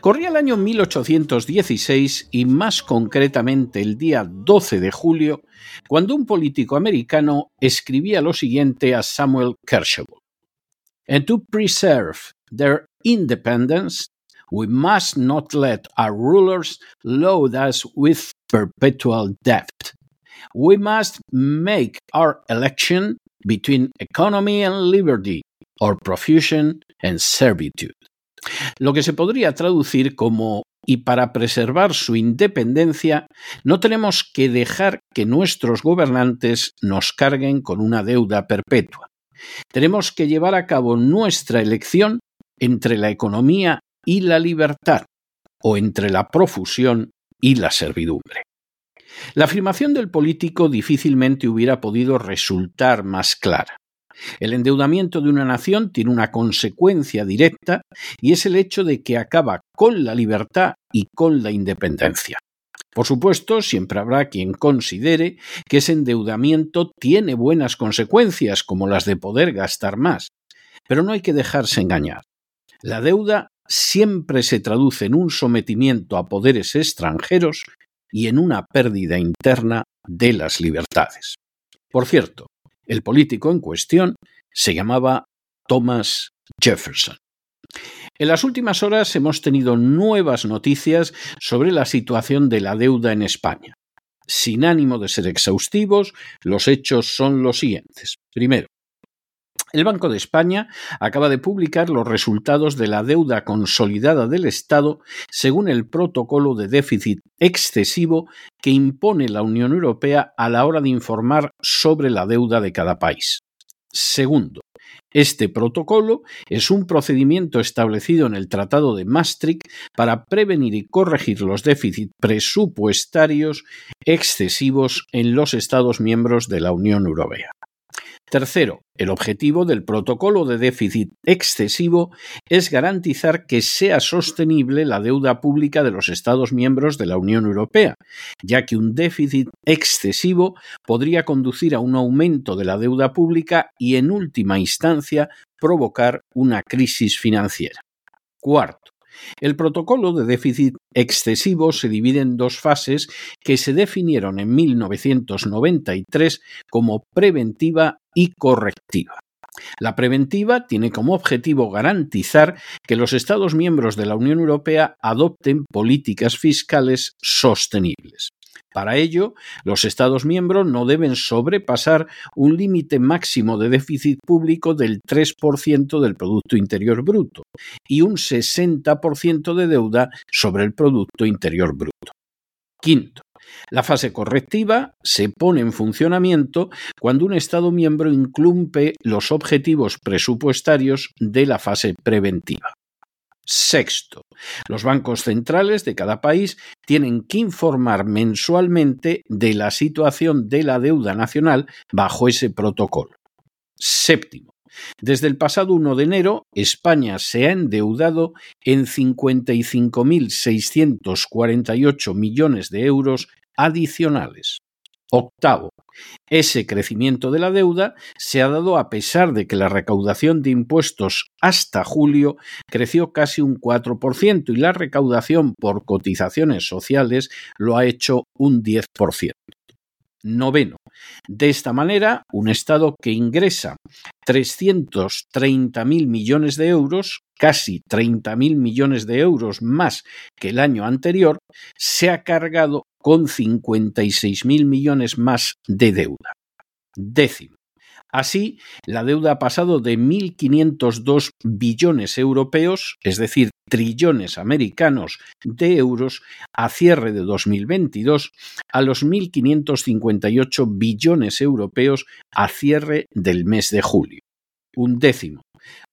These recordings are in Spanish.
Corría el año 1816 y más concretamente el día 12 de julio, cuando un político americano escribía lo siguiente a Samuel Kershaw. And to preserve their independence, we must not let our rulers load us with perpetual debt. We must make our election between economy and liberty, or profusion and servitude lo que se podría traducir como y para preservar su independencia no tenemos que dejar que nuestros gobernantes nos carguen con una deuda perpetua. Tenemos que llevar a cabo nuestra elección entre la economía y la libertad, o entre la profusión y la servidumbre. La afirmación del político difícilmente hubiera podido resultar más clara. El endeudamiento de una nación tiene una consecuencia directa y es el hecho de que acaba con la libertad y con la independencia. Por supuesto, siempre habrá quien considere que ese endeudamiento tiene buenas consecuencias, como las de poder gastar más, pero no hay que dejarse engañar. La deuda siempre se traduce en un sometimiento a poderes extranjeros y en una pérdida interna de las libertades. Por cierto, el político en cuestión se llamaba Thomas Jefferson. En las últimas horas hemos tenido nuevas noticias sobre la situación de la deuda en España. Sin ánimo de ser exhaustivos, los hechos son los siguientes. Primero, el Banco de España acaba de publicar los resultados de la deuda consolidada del Estado según el protocolo de déficit excesivo que impone la Unión Europea a la hora de informar sobre la deuda de cada país. Segundo, este protocolo es un procedimiento establecido en el Tratado de Maastricht para prevenir y corregir los déficits presupuestarios excesivos en los Estados miembros de la Unión Europea. Tercero, el objetivo del protocolo de déficit excesivo es garantizar que sea sostenible la deuda pública de los Estados miembros de la Unión Europea, ya que un déficit excesivo podría conducir a un aumento de la deuda pública y, en última instancia, provocar una crisis financiera. Cuarto, el protocolo de déficit excesivo se divide en dos fases que se definieron en 1993 como preventiva y correctiva. La preventiva tiene como objetivo garantizar que los Estados miembros de la Unión Europea adopten políticas fiscales sostenibles. Para ello, los Estados miembros no deben sobrepasar un límite máximo de déficit público del 3% del Producto Interior Bruto y un 60% de deuda sobre el Producto Interior Bruto. Quinto, la fase correctiva se pone en funcionamiento cuando un Estado miembro incumple los objetivos presupuestarios de la fase preventiva. Sexto, los bancos centrales de cada país tienen que informar mensualmente de la situación de la deuda nacional bajo ese protocolo. Séptimo, desde el pasado 1 de enero, España se ha endeudado en 55.648 millones de euros adicionales. Octavo, ese crecimiento de la deuda se ha dado a pesar de que la recaudación de impuestos hasta julio creció casi un 4% y la recaudación por cotizaciones sociales lo ha hecho un 10%. Noveno. De esta manera, un Estado que ingresa 330.000 millones de euros, casi 30.000 millones de euros más que el año anterior, se ha cargado con 56.000 millones más de deuda. Décimo. Así, la deuda ha pasado de 1.502 billones europeos, es decir, trillones americanos de euros a cierre de 2022, a los 1.558 billones europeos a cierre del mes de julio. Un décimo.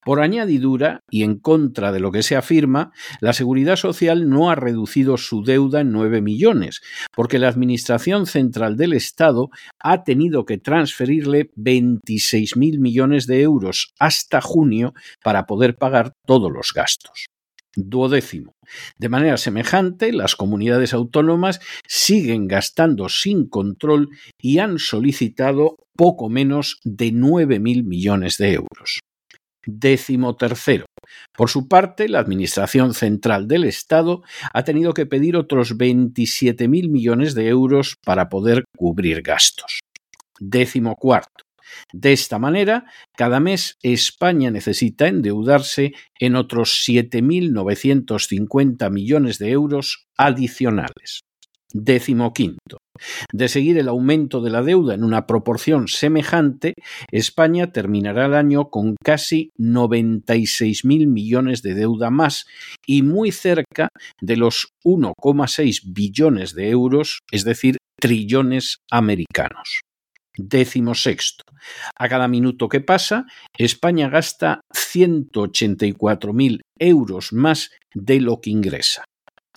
Por añadidura, y en contra de lo que se afirma, la Seguridad Social no ha reducido su deuda en 9 millones, porque la Administración Central del Estado ha tenido que transferirle 26.000 millones de euros hasta junio para poder pagar todos los gastos. Duodécimo. De manera semejante, las comunidades autónomas siguen gastando sin control y han solicitado poco menos de 9.000 millones de euros. Tercero. Por su parte, la Administración Central del Estado ha tenido que pedir otros 27.000 millones de euros para poder cubrir gastos. Décimo cuarto. De esta manera, cada mes España necesita endeudarse en otros 7.950 millones de euros adicionales. Décimo quinto. De seguir el aumento de la deuda en una proporción semejante, España terminará el año con casi 96.000 millones de deuda más y muy cerca de los 1,6 billones de euros, es decir, trillones americanos. Décimo sexto. A cada minuto que pasa, España gasta 184.000 euros más de lo que ingresa.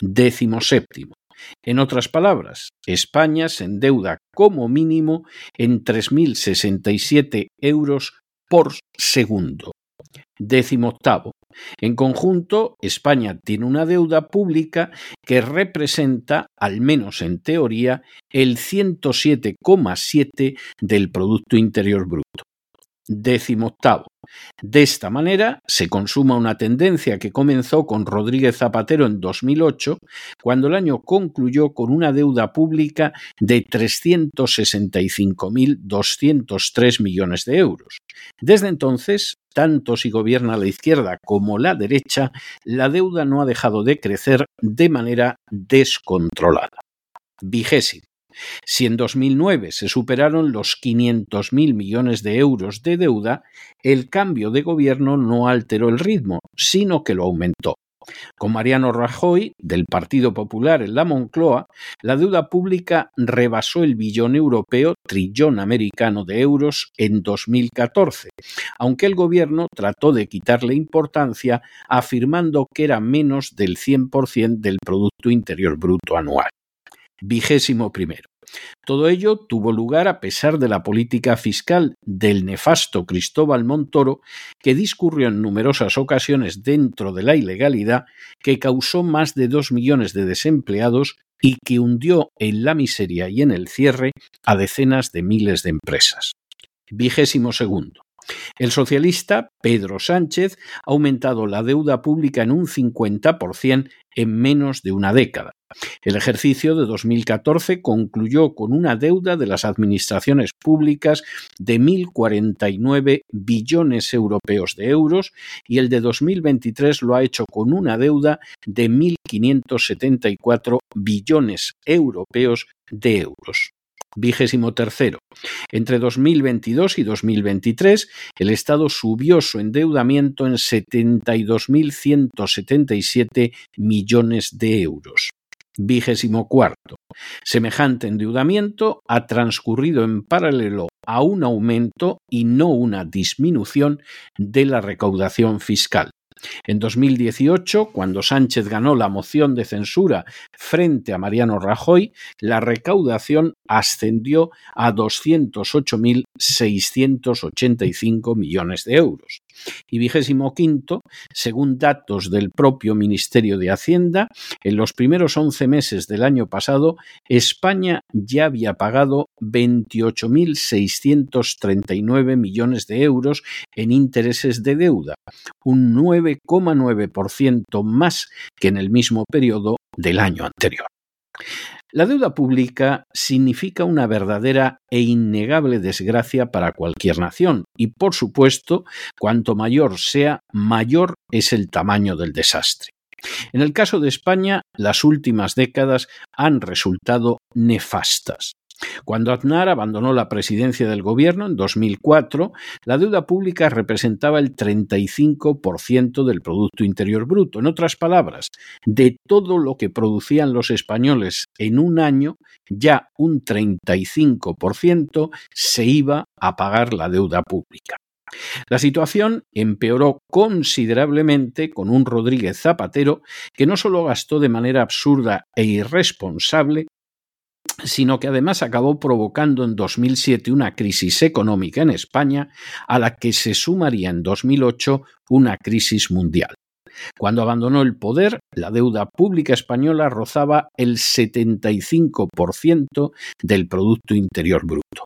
Décimo séptimo. En otras palabras, España se endeuda como mínimo en 3.067 euros por segundo. Décimo octavo. En conjunto, España tiene una deuda pública que representa, al menos en teoría, el 107,7 del Producto Interior Bruto. Décimo octavo. De esta manera se consuma una tendencia que comenzó con Rodríguez Zapatero en 2008, cuando el año concluyó con una deuda pública de 365.203 millones de euros. Desde entonces, tanto si gobierna la izquierda como la derecha, la deuda no ha dejado de crecer de manera descontrolada. Vigésimo. Si en 2009 se superaron los 500.000 millones de euros de deuda, el cambio de gobierno no alteró el ritmo, sino que lo aumentó. Con Mariano Rajoy, del Partido Popular en la Moncloa, la deuda pública rebasó el billón europeo, trillón americano de euros, en 2014, aunque el gobierno trató de quitarle importancia afirmando que era menos del 100% del Producto Interior Bruto anual. Vigésimo primero. Todo ello tuvo lugar a pesar de la política fiscal del nefasto Cristóbal Montoro, que discurrió en numerosas ocasiones dentro de la ilegalidad, que causó más de dos millones de desempleados y que hundió en la miseria y en el cierre a decenas de miles de empresas. Vigésimo segundo. El socialista Pedro Sánchez ha aumentado la deuda pública en un 50% en menos de una década. El ejercicio de 2014 concluyó con una deuda de las administraciones públicas de 1.049 billones europeos de euros y el de 2023 lo ha hecho con una deuda de 1.574 billones europeos de euros. Vigésimo tercero. Entre 2022 y 2023, el Estado subió su endeudamiento en 72.177 millones de euros. Vigésimo cuarto. Semejante endeudamiento ha transcurrido en paralelo a un aumento y no una disminución de la recaudación fiscal. En 2018, cuando Sánchez ganó la moción de censura frente a Mariano Rajoy, la recaudación ascendió a 208.685 millones de euros. Y vigésimo quinto, según datos del propio Ministerio de Hacienda, en los primeros 11 meses del año pasado, España ya había pagado 28.639 millones de euros en intereses de deuda, un 9,9% más que en el mismo periodo del año anterior. La deuda pública significa una verdadera e innegable desgracia para cualquier nación y, por supuesto, cuanto mayor sea, mayor es el tamaño del desastre. En el caso de España, las últimas décadas han resultado nefastas. Cuando Aznar abandonó la presidencia del gobierno en 2004, la deuda pública representaba el 35% del Producto Interior Bruto. En otras palabras, de todo lo que producían los españoles en un año, ya un 35% se iba a pagar la deuda pública. La situación empeoró considerablemente con un Rodríguez Zapatero que no solo gastó de manera absurda e irresponsable, sino que además acabó provocando en 2007 una crisis económica en España a la que se sumaría en 2008 una crisis mundial. Cuando abandonó el poder, la deuda pública española rozaba el 75% del Producto Interior Bruto.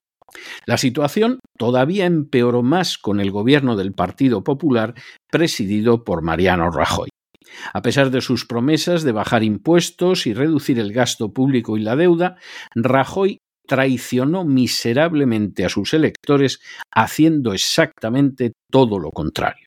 La situación todavía empeoró más con el gobierno del Partido Popular presidido por Mariano Rajoy. A pesar de sus promesas de bajar impuestos y reducir el gasto público y la deuda, Rajoy traicionó miserablemente a sus electores haciendo exactamente todo lo contrario.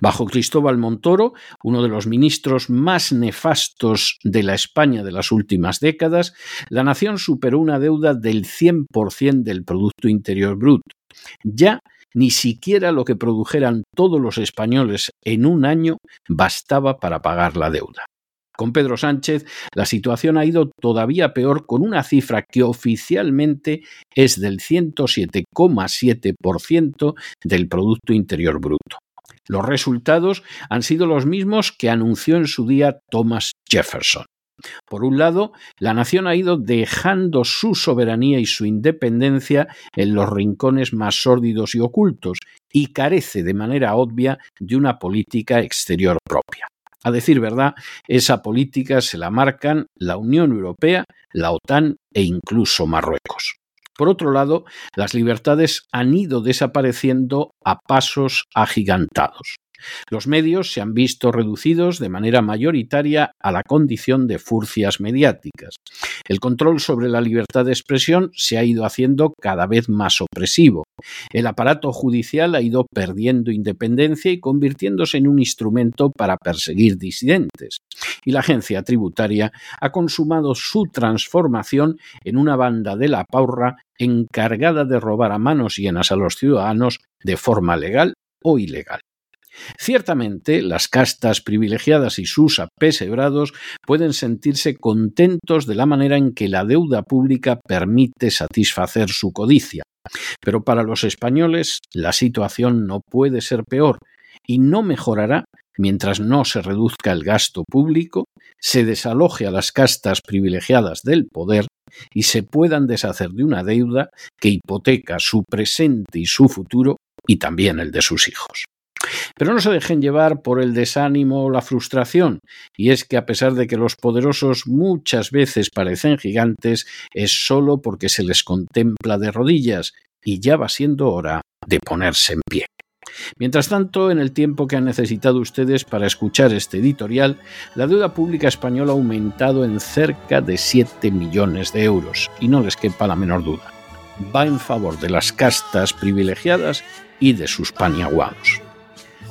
Bajo Cristóbal Montoro, uno de los ministros más nefastos de la España de las últimas décadas, la nación superó una deuda del 100% del Producto Interior Bruto. Ya ni siquiera lo que produjeran todos los españoles en un año bastaba para pagar la deuda. Con Pedro Sánchez la situación ha ido todavía peor con una cifra que oficialmente es del 107,7% del Producto Interior Bruto. Los resultados han sido los mismos que anunció en su día Thomas Jefferson. Por un lado, la nación ha ido dejando su soberanía y su independencia en los rincones más sórdidos y ocultos, y carece de manera obvia de una política exterior propia. A decir verdad, esa política se la marcan la Unión Europea, la OTAN e incluso Marruecos. Por otro lado, las libertades han ido desapareciendo a pasos agigantados. Los medios se han visto reducidos de manera mayoritaria a la condición de furcias mediáticas. El control sobre la libertad de expresión se ha ido haciendo cada vez más opresivo. El aparato judicial ha ido perdiendo independencia y convirtiéndose en un instrumento para perseguir disidentes. Y la agencia tributaria ha consumado su transformación en una banda de la paurra encargada de robar a manos llenas a los ciudadanos de forma legal o ilegal. Ciertamente, las castas privilegiadas y sus apesebrados pueden sentirse contentos de la manera en que la deuda pública permite satisfacer su codicia. Pero para los españoles la situación no puede ser peor y no mejorará mientras no se reduzca el gasto público, se desaloje a las castas privilegiadas del poder y se puedan deshacer de una deuda que hipoteca su presente y su futuro y también el de sus hijos. Pero no se dejen llevar por el desánimo o la frustración, y es que a pesar de que los poderosos muchas veces parecen gigantes, es solo porque se les contempla de rodillas, y ya va siendo hora de ponerse en pie. Mientras tanto, en el tiempo que han necesitado ustedes para escuchar este editorial, la deuda pública española ha aumentado en cerca de 7 millones de euros, y no les quepa la menor duda. Va en favor de las castas privilegiadas y de sus paniaguados.